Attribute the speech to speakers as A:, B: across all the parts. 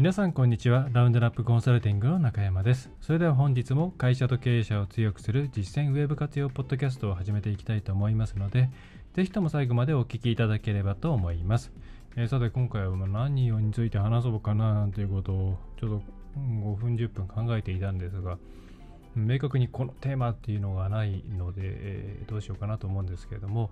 A: 皆さんこんにちは。ラウンドナップコンサルティングの中山です。それでは本日も会社と経営者を強くする実践ウェブ活用ポッドキャストを始めていきたいと思いますのでぜひとも最後までお聞きいただければと思います。えー、さて今回は何をについて話そうかなということをちょっと5分10分考えていたんですが明確にこのテーマっていうのがないので、えー、どうしようかなと思うんですけれども、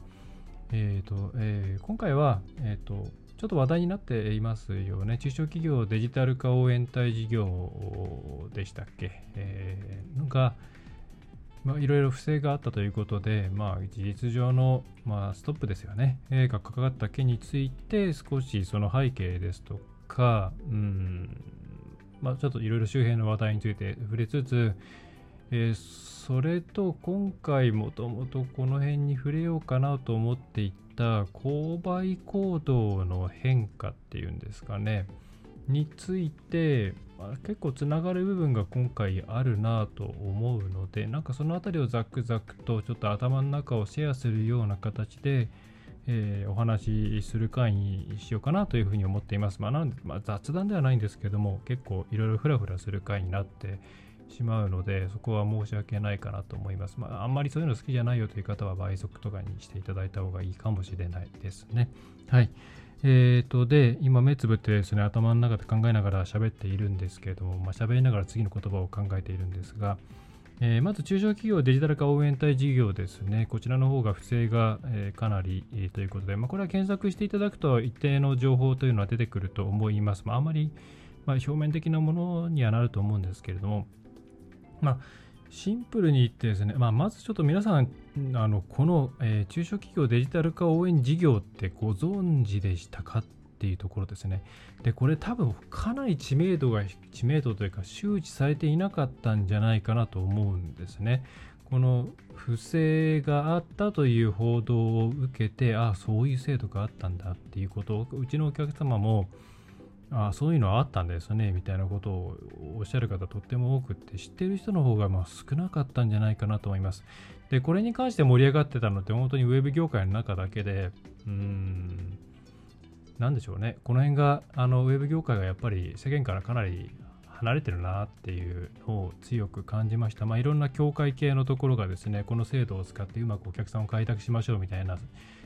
A: えーとえー、今回は、えーと、ちょっと話題になっていますよね。中小企業デジタル化応援隊事業でしたっけ、えー、が、まあ、いろいろ不正があったということで、まあ、事実上の、まあ、ストップですよね、えがかかった件について少しその背景ですとか、うんまあ、ちょっといろいろ周辺の話題について触れつつ、えー、それと今回もともとこの辺に触れようかなと思っていてた購買行動の変化っていうんですかねについて、まあ、結構つながる部分が今回あるなと思うのでなんかその辺りをザクザクとちょっと頭の中をシェアするような形で、えー、お話しする会にしようかなというふうに思っています。まあ、なんでまあ、雑談ではないんですけども結構いろいろフラフラする会になってしまうのでそこは申し訳ないかなと思います。まあ、あんまりそういうの好きじゃないよという方は倍速とかにしていただいた方がいいかもしれないですね。はい。えーと、で、今目つぶってですね、頭の中で考えながら喋っているんですけれども、まあ、喋りながら次の言葉を考えているんですが、えー、まず中小企業デジタル化応援隊事業ですね、こちらの方が不正が、えー、かなり、えー、ということで、まあ、これは検索していただくと一定の情報というのは出てくると思います。まあ、あまり、まあ、表面的なものにはなると思うんですけれども、まあシンプルに言ってですね、まあ、まずちょっと皆さん、あのこの、えー、中小企業デジタル化応援事業ってご存知でしたかっていうところですね。で、これ多分かなり知名度が、知名度というか周知されていなかったんじゃないかなと思うんですね。この不正があったという報道を受けて、ああ、そういう制度があったんだっていうことを、うちのお客様も、あそういうのはあったんですねみたいなことをおっしゃる方とっても多くって知ってる人の方がまあ少なかったんじゃないかなと思います。で、これに関して盛り上がってたのって本当にウェブ業界の中だけで、うん、なんでしょうね。この辺があのウェブ業界がやっぱり世間からかなり離れてるなっていうのを強く感じました。まあ、いろんな協会系のところがですね、この制度を使ってうまくお客さんを開拓しましょうみたいな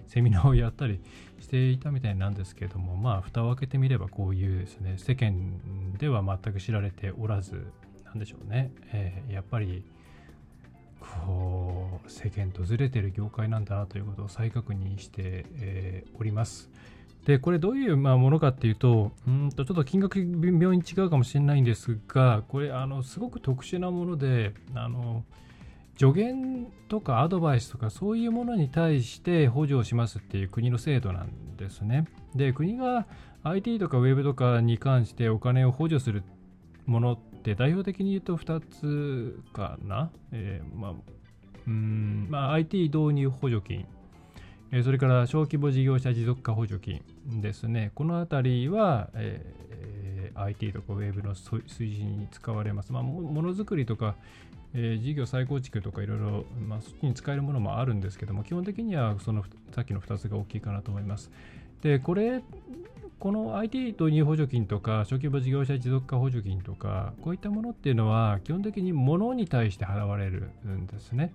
A: セミナーをやったりしていたみたいなんですけども、まあ、蓋を開けてみればこういうですね、世間では全く知られておらず、なんでしょうね、えー、やっぱり、こう、世間とずれてる業界なんだなということを再確認して、えー、おります。で、これどういうまものかっていうと、うんとちょっと金額微妙に違うかもしれないんですが、これ、あの、すごく特殊なもので、あの、助言とかアドバイスとかそういうものに対して補助をしますっていう国の制度なんですね。で、国が IT とか Web とかに関してお金を補助するものって代表的に言うと2つかな。えー、まあ、うんまあ、IT 導入補助金それから小規模事業者持続化補助金ですね。このあたりは、えー、IT とか Web の推進に使われます。まあ、ものづくりとか、えー、事業再構築とかいろいろ、まあ、そっちに使えるものもあるんですけども、基本的にはそのさっきの2つが大きいかなと思います。で、これ、この IT 導入補助金とか、小規模事業者持続化補助金とか、こういったものっていうのは、基本的に物に対して払われるんですね。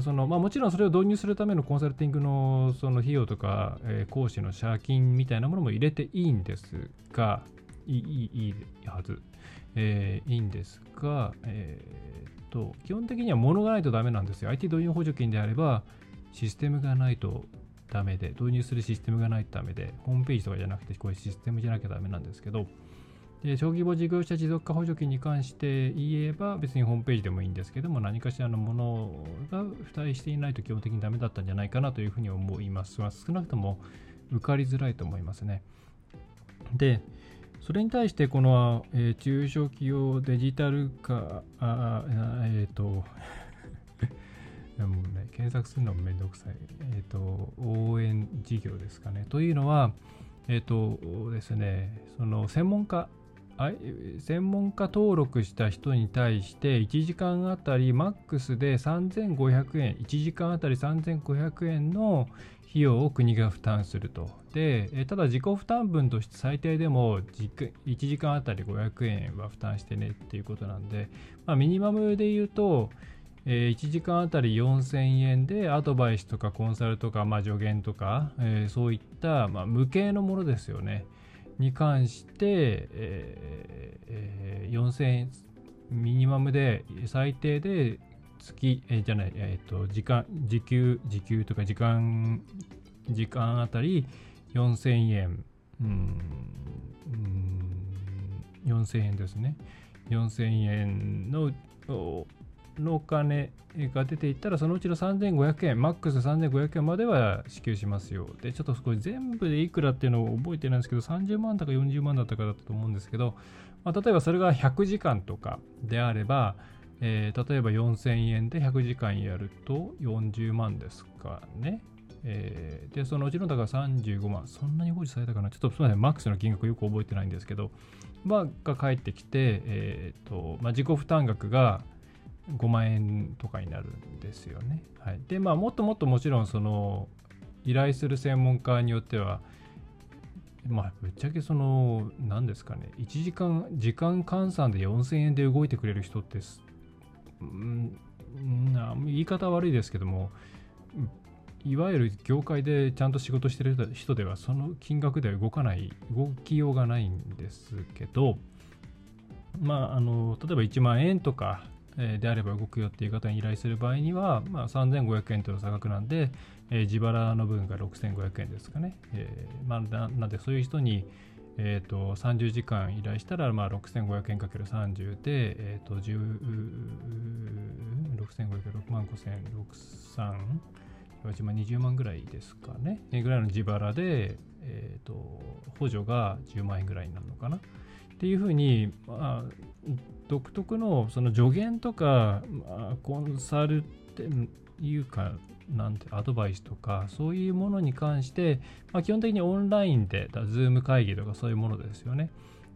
A: そのまあ、もちろんそれを導入するためのコンサルティングのその費用とか、えー、講師の借金みたいなものも入れていいんですが、いいいいはず、えー、いいんですが、えー、と、基本的には物がないとダメなんですよ。IT 導入補助金であれば、システムがないとダメで、導入するシステムがないとダメで、ホームページとかじゃなくて、こういうシステムじゃなきゃダメなんですけど、で小規模事業者持続化補助金に関して言えば別にホームページでもいいんですけども何かしらのものが付帯していないと基本的にダメだったんじゃないかなというふうに思います。少なくとも受かりづらいと思いますね。で、それに対してこの、えー、中小企業デジタル化あえっ、ー、と もうね検索するのもめんどくさい。えっ、ー、と応援事業ですかね。というのはえっ、とですねその専門家専門家登録した人に対して1時間あたりマックスで3500円1時間あたり3500円の費用を国が負担するとでただ自己負担分として最低でも1時間あたり500円は負担してねっていうことなんで、まあ、ミニマムで言うと1時間あたり4000円でアドバイスとかコンサルとか、まあ、助言とか、え、そういった、まあ、無形のものですよね。に関して、えーえー、4000円ミニマムで最低で月、えー、じゃない、えっ、と時間時給時給とか時間時間あたり4000円うんうん4000円ですね。4000円ののお金が出ていったら、そのうちの3500円、マックス3500円までは支給しますよ。で、ちょっとこれ全部でいくらっていうのを覚えてないんですけど、30万だか40万だったかだったと思うんですけど、まあ、例えばそれが100時間とかであれば、えー、例えば4000円で100時間やると40万ですかね。えー、で、そのうちのだから35万、そんなに放置されたかな、ちょっとすみません、マックスの金額よく覚えてないんですけど、まあ、が返ってきて、えーとまあ、自己負担額が、5万円とかになるんですよね。はい、でまあもっともっともちろんその依頼する専門家によってはまあぶっちゃけその何ですかね1時間時間換算で4000円で動いてくれる人ってうん言い方悪いですけどもいわゆる業界でちゃんと仕事してる人ではその金額では動かない動きようがないんですけどまああの例えば1万円とかであれば動くよっていう方に依頼する場合には、まあ、3500円という差額なんで、えー、自腹の分が6500円ですかね。えーまあ、ななんでそういう人に、えーと、30時間依頼したら、まあ、6500円かける30で、えーと、6500、6万5000、63、20万ぐらいですかね。ぐらいの自腹で、えーと補助が10万円ぐらいになるのかな。っていうふうに、まあ、独特のその助言とか、まあ、コンサルっていうかなんてアドバイスとかそういうものに関して、まあ、基本的にオンラインでだ Zoom 会議とかそういうものですよね。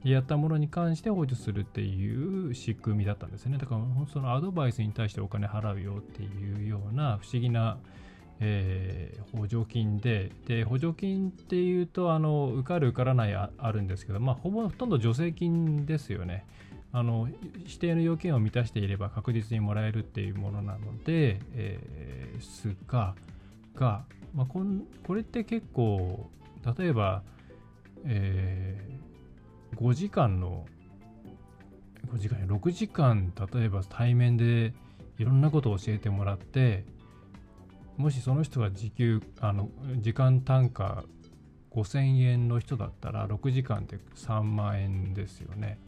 A: やったものに関して補助するっていう仕組みだったんですね。だからそのアドバイスに対してお金払うよっていうような不思議なえー、補助金でで補助金っていうとあの受かる受からないあるんですけど、まあ、ほぼほとんど助成金ですよね。あの指定の要件を満たしていれば確実にもらえるっていうものなので、えー、すがが、まあ、こんこれって結構例えば、えー、5時間の5時間6時間例えば対面でいろんなことを教えてもらってもしその人が時給あの時間単価5000円の人だったら6時間で3万円ですよね。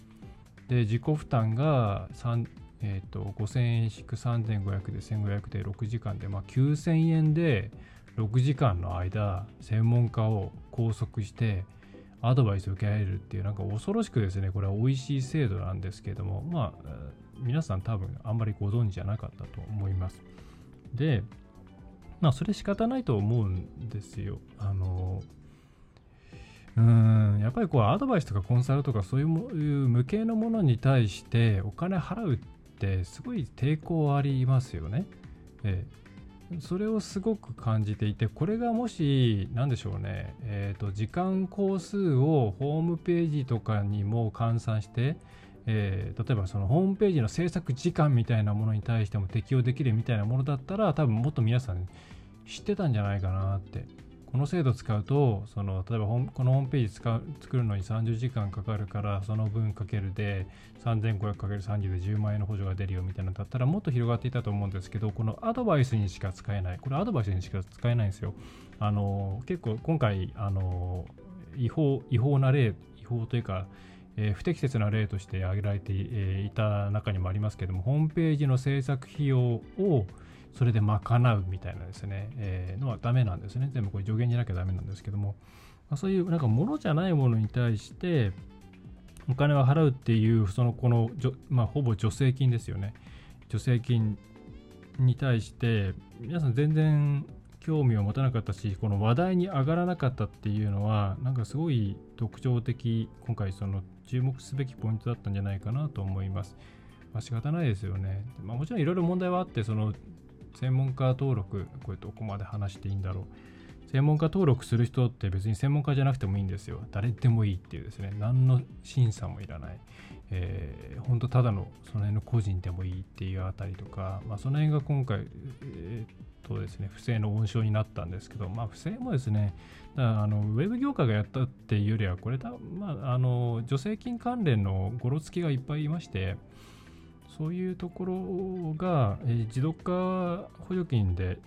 A: で自己負担が3、えーと、5000円引く3500で1500で6時間で、まあ、9000円で6時間の間専門家を拘束してアドバイスを受けられるっていうなんか恐ろしくですねこれは美味しい制度なんですけどもまあ皆さん多分あんまりご存知じゃなかったと思います。でまあそれ仕方ないと思うんですよ。あのうん。やっぱりこうアドバイスとかコンサルとかそういう無形のものに対してお金払うってすごい抵抗ありますよね。えー、それをすごく感じていてこれがもし何でしょうね、えーと、時間工数をホームページとかにも換算して、えー、例えばそのホームページの制作時間みたいなものに対しても適用できるみたいなものだったら多分もっと皆さん知ってたんじゃないかなってこの制度使うとその例えばこのホームページ使う作るのに30時間かかるからその分かけるで 3500×30 で10万円の補助が出るよみたいなのだったらもっと広がっていたと思うんですけどこのアドバイスにしか使えない。これアドバイスにしか使えないんですよ。あの結構今回あの違法違法な例違法というかえー、不適切な例として挙げられていた中にもありますけどもホームページの制作費用をそれで賄うみたいなですね、えー、のはダメなんですね。全部これ助言じゃなきゃダメなんですけども、まあ、そういうなんかものじゃないものに対して、お金を払うっていうそのこの、まあ、ほぼ助成金ですよね助成金に対して皆さん全然興味を持たなかったしこの話題に上がらなかったっていうのはなんかすごい特徴的今回その注目すべきポイントだったんじゃないかなと思います。まあ、仕方ないですよね。まあ、もちろんいろいろ問題はあってその専門家登録これどこまで話していいんだろう。専門家登録する人って別に専門家じゃなくてもいいんですよ。誰でもいいっていうですね、何の審査もいらない。えー、本当ただのその辺の個人でもいいっていうあたりとか、まあ、その辺が今回、えー、とですね、不正の温床になったんですけど、まあ、不正もですね、だあのウェブ業界がやったっていうよりは、これだ、まあ、あの助成金関連のごろつきがいっぱいいまして、そういうところが、えー、持続化補助金で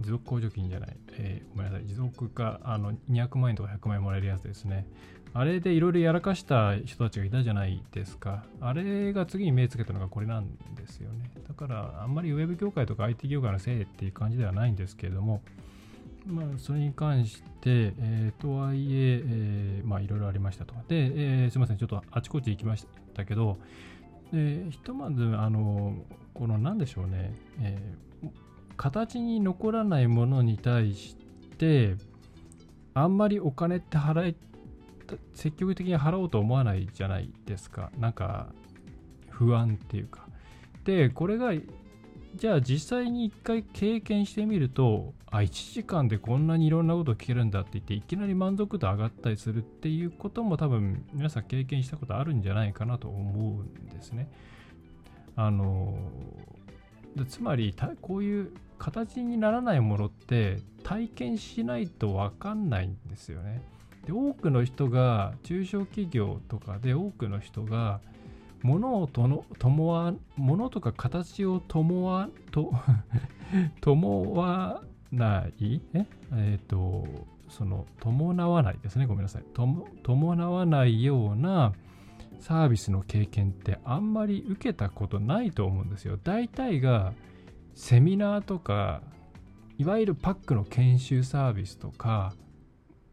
A: 持続控除金じゃない、えー、ごめんなさい、持続化、あの、200万円とか100万円もらえるやつですね。あれでいろいろやらかした人たちがいたじゃないですか。あれが次に目つけたのがこれなんですよね。だから、あんまりウェブ業界とか IT 業界のせいっていう感じではないんですけれども、まあ、それに関して、えー、とはいええー、まあ、いろいろありましたと。で、えー、すみません、ちょっとあちこち行きましたけど、でひとまず、あの、この何でしょうね、えー、形に残らないものに対してあんまりお金って払い積極的に払おうと思わないじゃないですか。なんか不安っていうか。でこれがじゃあ実際に一回経験してみるとあ1時間でこんなにいろんなことを聞けるんだって言っていきなり満足度上がったりするっていうことも多分皆さん経験したことあるんじゃないかなと思うんですねあのつまりこういう形にならないものって体験しないと分かんないんですよね。で多くの人が中小企業とかで多くの人が物をとの共わ物とか形を共わと 共わないえ？えっ、ー、とその伴わないですね。ごめんなさい。とも伴わないようなサービスの経験ってあんまり受けたことないと思うんですよ。大体がセミナーとかいわゆるパックの研修サービスとか、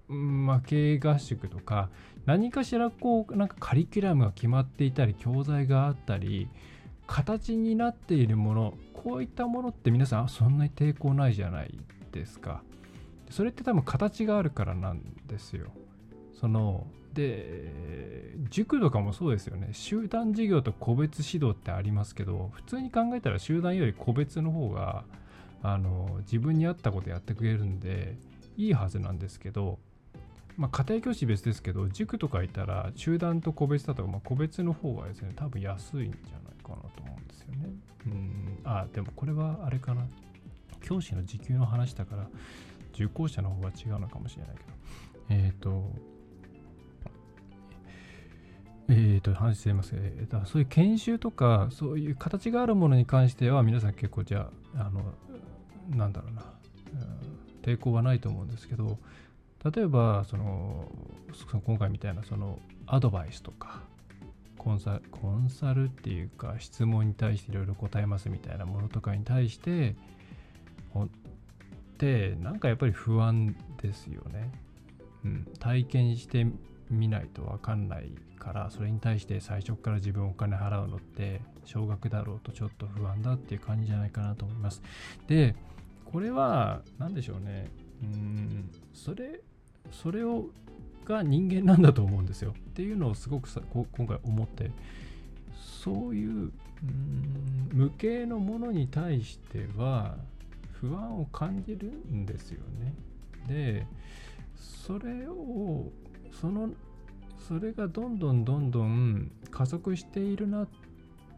A: まあ、経営合宿とか何かしらこうなんかカリキュラムが決まっていたり教材があったり形になっているものこういったものって皆さんそんなに抵抗ないじゃないですか。それって多分形があるからなんですよ。そので塾とかもそうですよね。集団授業と個別指導ってありますけど普通に考えたら集団より個別の方があの自分に合ったことやってくれるんでいいはずなんですけど、まあ、家庭教師別ですけど塾とかいたら集団と個別だと、まあ、個別の方がですね多分安いんじゃないかなと思うんですよね。うん。あでもこれはあれかな。教師の時給の話だから受講者の方が違うのかもしれないけど。えっ、ー、とえーと、話してます、えー、だそういう研修とかそういう形があるものに関しては皆さん結構じゃああのなんだろうな、うん、抵抗はないと思うんですけど例えばその今回みたいなそのアドバイスとかコンサコンサルっていうか質問に対していろいろ答えますみたいなものとかに対してってなんかやっぱり不安ですよね。うん、体験してみないと分かんないからそれに対して最初から自分お金払うのって少額だろうとちょっと不安だっていう感じじゃないかなと思います。でこれは何でしょうねうんそれそれをが人間なんだと思うんですよっていうのをすごくさ今回思ってそういう無形のものに対しては不安を感じるんですよね。でそれをそのそれがどんどんどんどん加速しているな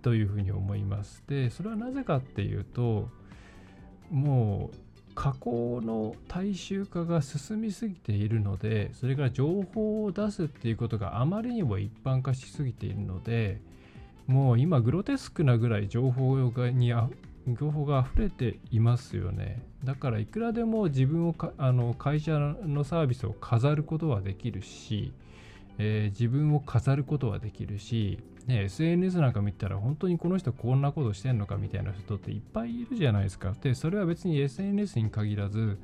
A: というふうに思います。でそれはなぜかっていうともう加工の大衆化が進みすぎているのでそれから情報を出すっていうことがあまりにも一般化しすぎているのでもう今グロテスクなぐらい情報に情報が溢れていますよね。だからいくらでも自分をあの会社のサービスを飾ることはできるしえー、自分を飾ることはできるし、ね、SNS なんか見たら本当にこの人こんなことしてんのかみたいな人っていっぱいいるじゃないですか。で、それは別に SNS に限らず、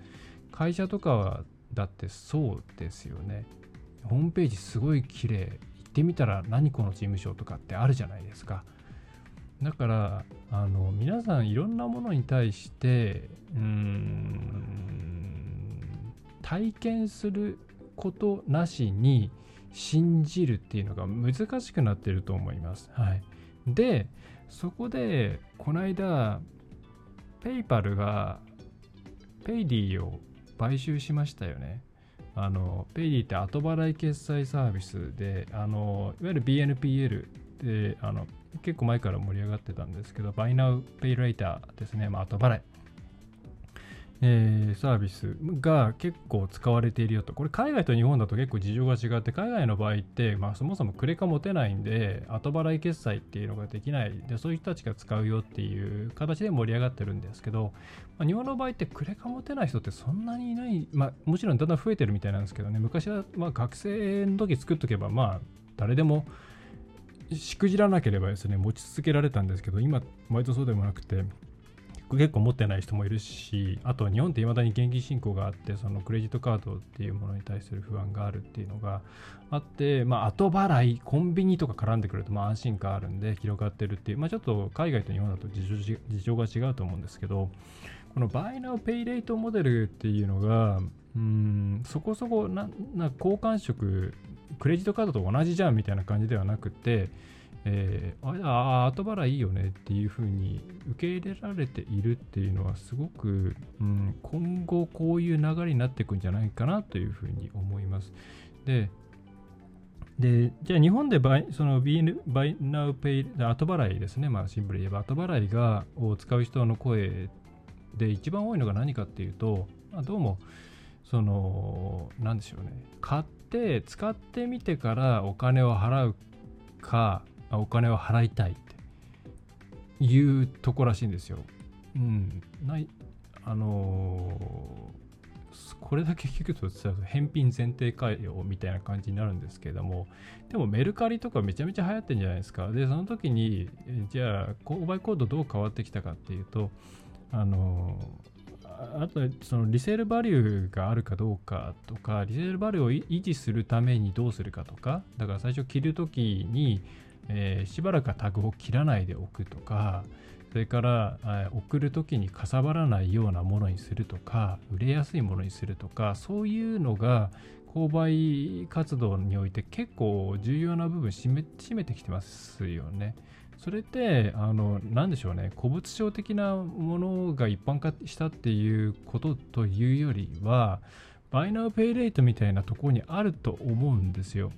A: 会社とかはだってそうですよね。ホームページすごい綺麗。一ってみたら何この事務所とかってあるじゃないですか。だからあの皆さんいろんなものに対してうん体験することなしに信じるっていうのが難しくなってると思います。はい、でそこでこの間ペイパルがペイディを買収しましたよね。あのペイディって後払い決済サービスであのいわゆる BNPL であの結構前から盛り上がってたんですけど Buy Now Pay Later ですね、まあ、後払いえー、サービスが結構使われているよと。これ海外と日本だと結構事情が違って、海外の場合って、まあ、そもそもクレカ持てないんで、後払い決済っていうのができないで、そういう人たちが使うよっていう形で盛り上がってるんですけど、まあ、日本の場合ってクレカ持てない人ってそんなにいない、まあ、もちろんだんだん増えてるみたいなんですけどね、昔はま学生の時作っとけば、まあ誰でもしくじらなければですね、持ち続けられたんですけど、今、割とそうでもなくて、結構持ってない人もいるしあと日本っていまだに現金申告があってそのクレジットカードっていうものに対する不安があるっていうのがあって、まあ、後払いコンビニとか絡んでくるとまあ安心感あるんで広がってるっていう、まあ、ちょっと海外と日本だと事情事情が違うと思うんですけどこのバイナーペイレートモデルっていうのがうんそこそこなな交換色クレジットカードと同じじゃんみたいな感じではなくてえー、ああ後払いいいよねっていうふうに受け入れられているっていうのはすごく、うん、今後こういう流れになっていくんじゃないかなというふうに思います。で、でじゃあ日本でバイその Buy Now Pay 後払いですね、まあシンプルに言えば。後払いがを使う人の声で一番多いのが何かっていうと、まあ、どうもその何でしょうね。買って使ってみてからお金を払うかお金を払いたいっていうとこらしいんですよ。うん、ないあのー、これだけ聞くと返品前提かよみたいな感じになるんですけれどもでもメルカリとかめちゃめちゃ流行ってんじゃないですかでその時にじゃあ購買コードどう変わってきたかっていうとあのー、あとそのリセールバリューがあるかどうかとかリセールバリューを維持するためにどうするかとかだから最初着る時にえー、しばらくタグを切らないでおくとかそれから、えー、送る時にかさばらないようなものにするとか売れやすいものにするとかそういうのが購買活動において結構重要な部分占め占めてきてますよね。それってあの何でしょうね古物商的なものが一般化したっていうことというよりはバイナーペイレートみたいなところにあると思うんですよ。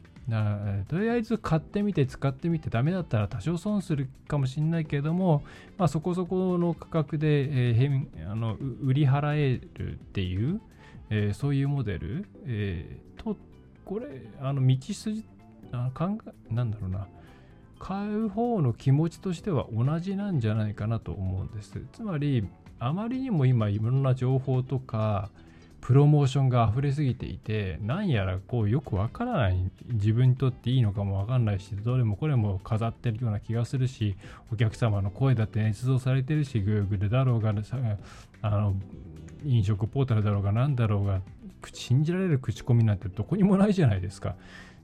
A: とりあえず買ってみて使ってみてダメだったら多少損するかもしれないけども、まあ、そこそこの価格で、えー、あの売り払えるっていう、えー、そういうモデル、えー、とこれあの道筋あ考えなんだろうな。買う方の気持ちとしては同じなんじゃないかなと思うんです。つまりあまりにも今いろんな情報とか、プロモーションが溢れすぎていて何やらこうよくわからない自分にとっていいのかもわかんないしどれもこれも飾ってるような気がするしお客様の声だって捏造されてるし Google だろうがあの飲食ポータルだろうが何だろうが信じられる口コミなんてどこにもないじゃないですか。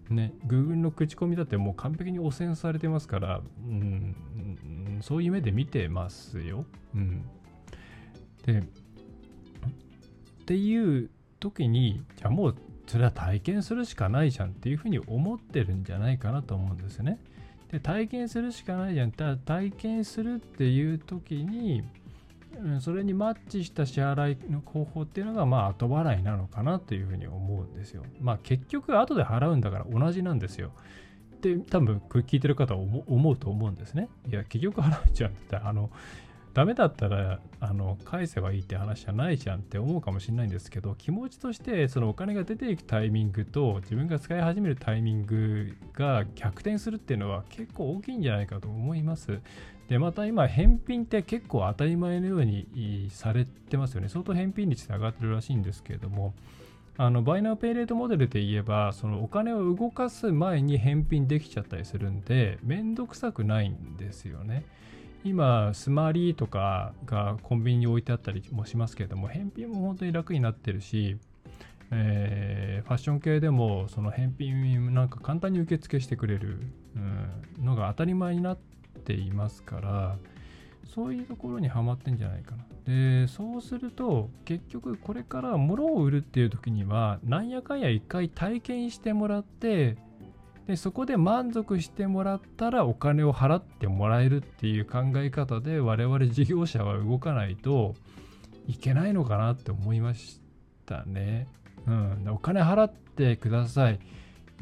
A: ね、Google の口コミだってもう完璧に汚染されてますから、うん、そういう目で見てますよ。うん、でっていう時にじゃあもうそれは体験するしかないじゃんっていうふうに思ってるんじゃないかなと思うんですね。で体験するしかないじゃんただ体験するっていう時にそれにマッチした支払いの方法っていうのがまあ後払いなのかなというふうに思うんですよ。まあ結局後で払うんだから同じなんですよ。で多分聞いてる方は思うと思うんですね。いや結局払うじゃんってあのダメだったらあの返せばいいって話じゃないじゃんって思うかもしれないんですけど気持ちとしてそのお金が出ていくタイミングと自分が使い始めるタイミングが逆転するっていうのは結構大きいんじゃないかと思います。でまた今返品って結構当たり前のようにされてますよね相当返品率上がってるらしいんですけれどもあのバイナーペイレートモデルで言えばそのお金を動かす前に返品できちゃったりするんでめんどくさくないんですよね。今、スマリーとかがコンビニに置いてあったりもしますけれども、返品も本当に楽になってるし、えーファッション系でもその返品なんか簡単に受付してくれる、うん、のが当たり前になっていますからそういうところにはまってんじゃないかな。でそうすると結局これから物を売るっていう時にはなんやかんや一回体験してもらってでそこで満足してもらったらお金を払ってもらえるっていう考え方で我々事業者は動かないといけないのかなって思いましたね。うん、お金払ってください。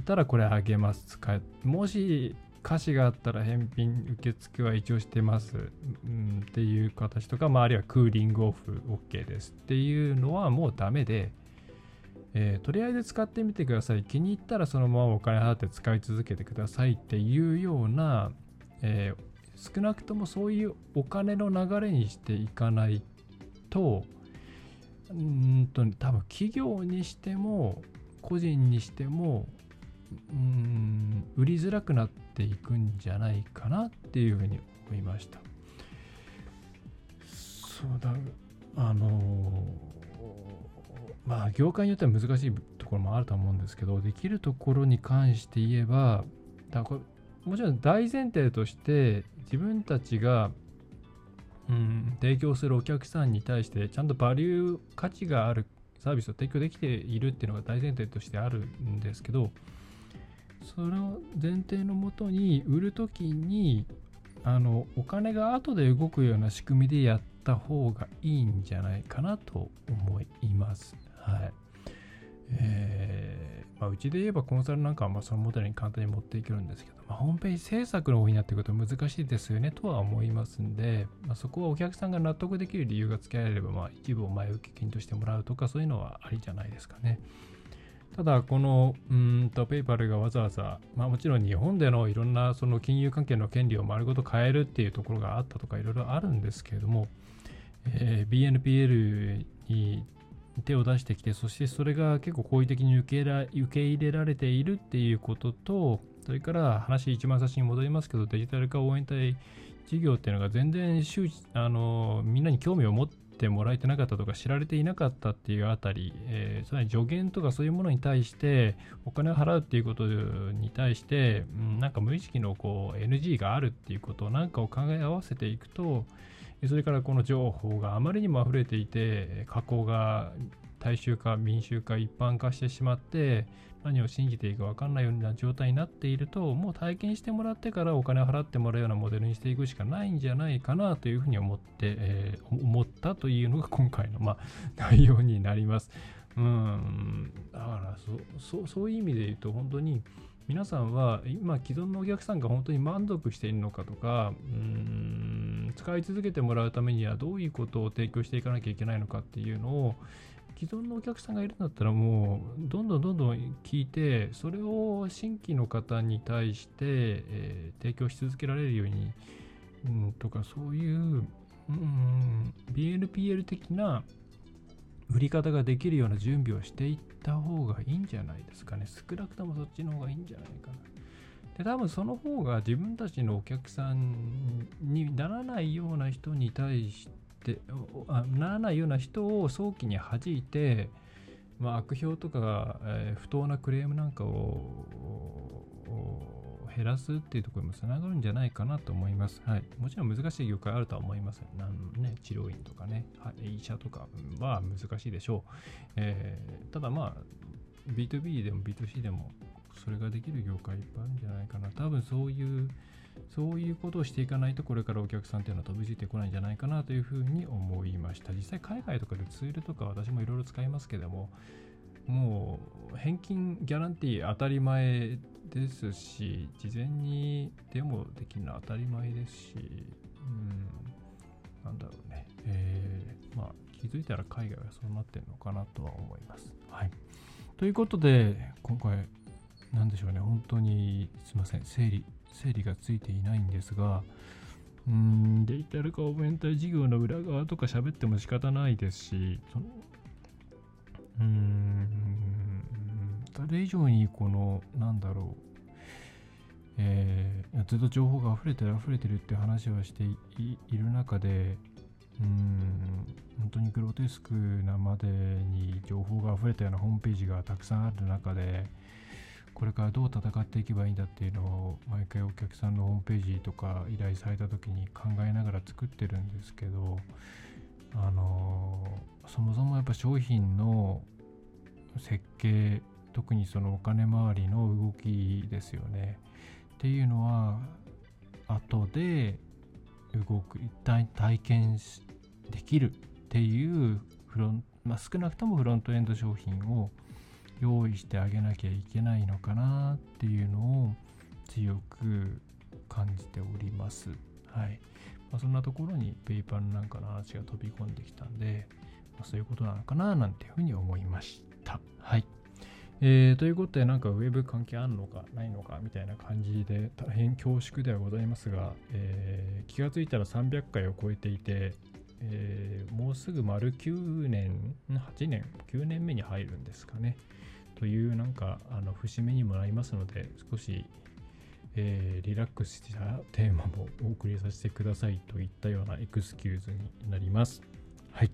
A: たらこれあげます。もし歌詞があったら返品受付は一応してます、うん、っていう形とか、まあ、あるいはクーリングオフ OK ですっていうのはもうダメで、えーとりあえず使ってみてください。気に入ったらそのままお金払って使い続けてくださいっていうような、えー少なくともそういうお金の流れにしていかないと、うんと多分企業にしても個人にしてもうん売りづらくなっていくんじゃないかなっていうふうに思いました。そうだあのまあ業界によっては難しいところもあると思うんですけどできるところに関して言えばだこれもちろん大前提として自分たちがうん、提供するお客さんに対してちゃんとバリュー価値があるサービスを提供できているっていうのが大前提としてあるんですけどその前提のもとに売る時にあのお金が後で動くような仕組みでやった方がいいんじゃないかなと思います。はいえーまあ、うちで言えばコンサルなんかはまあそのモデルに簡単に持っていけるんですけど、まあ、ホームページ制作の方になっていくると難しいですよねとは思いますんで、まあ、そこはお客さんが納得できる理由が付けられれば、まあ、一部を前受け金としてもらうとかそういうのはありじゃないですかね。ただ、このうーんとペイパルがわざわざ、まあ、もちろん日本でのいろんなその金融関係の権利を丸ごと変えるっていうところがあったとかいろいろあるんですけれども、えー BNPL に手を出してきて、そしてそれが結構好意的に受けら受け入れられているっていうことと、それから話一番最初に戻りますけど、デジタル化応援隊事業っていうのが全然周知あのみんなに興味を持ってもらえてなかったとか知られていなかったっていうあたり、えーつまり助言とかそういうものに対してお金を払うっていうことに対して、うん、なんか無意識のこう NG があるっていうことなんかを考え合わせていくとそれからこの情報があまりにも溢れていて加工が大衆化民衆化一般化してしまって何を信じていいか分かんないような状態になっているともう体験してもらってからお金を払ってもらうようなモデルにしていくしかないんじゃないかなというふうに思って、えー思ったというのが今回の、まあ、内容になります。うんだからそそそういう意味で言うと本当に皆さんは今既存のお客さんが本当に満足しているのかとかうん使い続けてもらうためにはどういうことを提供していかなきゃいけないのかっていうのを既存のお客さんがいるんだったらもうどんどんどんどん聞いてそれを新規の方に対して、えー提供し続けられるように、うん、とかそういう、うん、BNPL 的な売り方ができるような準備をしていった方がいいんじゃないですかね。少なくともそっちの方がいいんじゃないかな。で、多分その方が自分たちのお客さんにならないような人に対して、ならないような人を早期に弾いて、まあ、悪評とか、えー不当なクレームなんかを減らすっていうところにもつながるんじゃないかなと思います。はい。もちろん難しい業界あるとは思います。なんね、治療院とかね、はい医者とかは難しいでしょう。えーただまあ、B2B でも B2C でもそれができる業界いっぱいあるんじゃないかな。多分そういう、そういうことをしていかないと、これからお客さんっていうのは飛びついてこないんじゃないかなというふうに思いました。実際海外とかでツールとか私もいろいろ使いますけども、もう返金ギャランティー当たり前ですし、事前にデモできるのは当たり前ですし、うん、なんだろうね。えーまあ気づいたら海外はそうなってるのかなとは思います。はい。ということで、今回、なんでしょうね、本当にすいません、整理、整理がついていないんですが、うーん、デジタル化応援隊事業の裏側とか喋っても仕方ないですし、そのうーん、それ以上にこの、なんだろう、えーずっと情報が溢れてる溢れてるって話をしていいいる中で、うん本当にグロテスクなまでに情報が溢れたようなホームページがたくさんある中でこれからどう戦っていけばいいんだっていうのを毎回お客さんのホームページとか依頼された時に考えながら作ってるんですけどあのそもそもやっぱ商品の設計特にそのお金回りの動きですよね。っていうのは後で動く一体体験できるっていうフロン、まあ、少なくともフロントエンド商品を用意してあげなきゃいけないのかなっていうのを強く感じております。はい。まあ、そんなところにペイパルなんかの話が飛び込んできたんで、まあ、そういうことなのかななんていうふうに思いました。はい。えー、ということで、なんかウェブ関係あるのかないのかみたいな感じで大変恐縮ではございますが、えー、気がついたら300回を超えていて、えー、もうすぐ丸9年、8年、9年目に入るんですかね。というなんかあの節目にもなりますので、少し、えー、リラックスしたテーマもお送りさせてくださいといったようなエクスキューズになります。はい。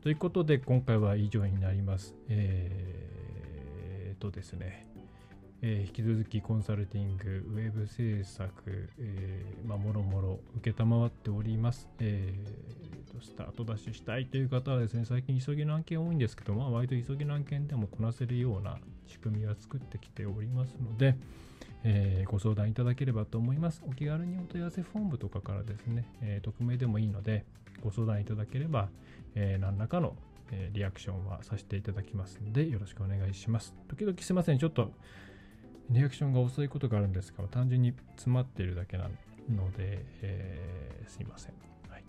A: ということで、今回は以上になります。えー、とですね、えー、引き続きコンサルティング、ウェブ制作、えー、まあ、もろもろ承っております。えーと、スタートダッシュしたいという方はですね、最近急ぎの案件多いんですけど、まあ、割と急ぎの案件でもこなせるような仕組みは作ってきておりますので、えー、ご相談いただければと思います。お気軽にお問い合わせフォームとかからですね、え、匿名でもいいので、ご相談いただければ、え、何らかの、リアクションはさせていただきますので、よろしくお願いします。時々すいません、ちょっとリアクションが遅いことがあるんですが、単純に詰まっているだけなので、えー、すいません。はい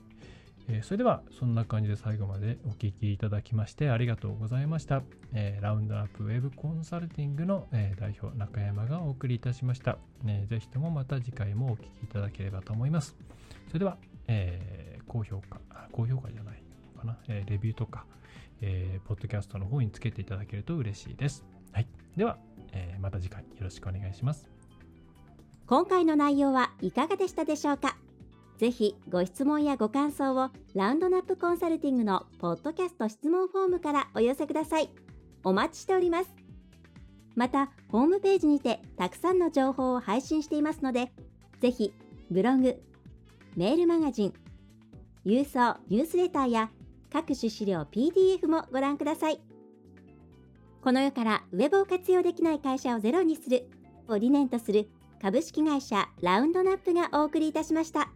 A: えー、それでは、そんな感じで最後までお聴きいただきましてありがとうございました。えー、ラウンドアップウェブコンサルティングの、え代表、中山がお送りいたしました。えー、ぜひともまた次回もお聴きいただければと思います。それでは、え高評価、高評価じゃないのかな、えレビューとか、えー、ポッドキャストの方につけていただけると嬉しいです。はい。では、えー、また次回よろしくお願いします。
B: 今回の内容はいかがでしたでしょうか？ぜひご質問やご感想をラウンドナップコンサルティングのポッドキャスト質問フォームからお寄せください。お待ちしております。また、ホームページにてたくさんの情報を配信していますので、ぜひブログ、メールマガジン、郵送ニュースレターや各種資料 PDF もご覧ください。この世からウェブを活用できない会社をゼロにするを理念とする株式会社ラウンドナップがお送りいたしました。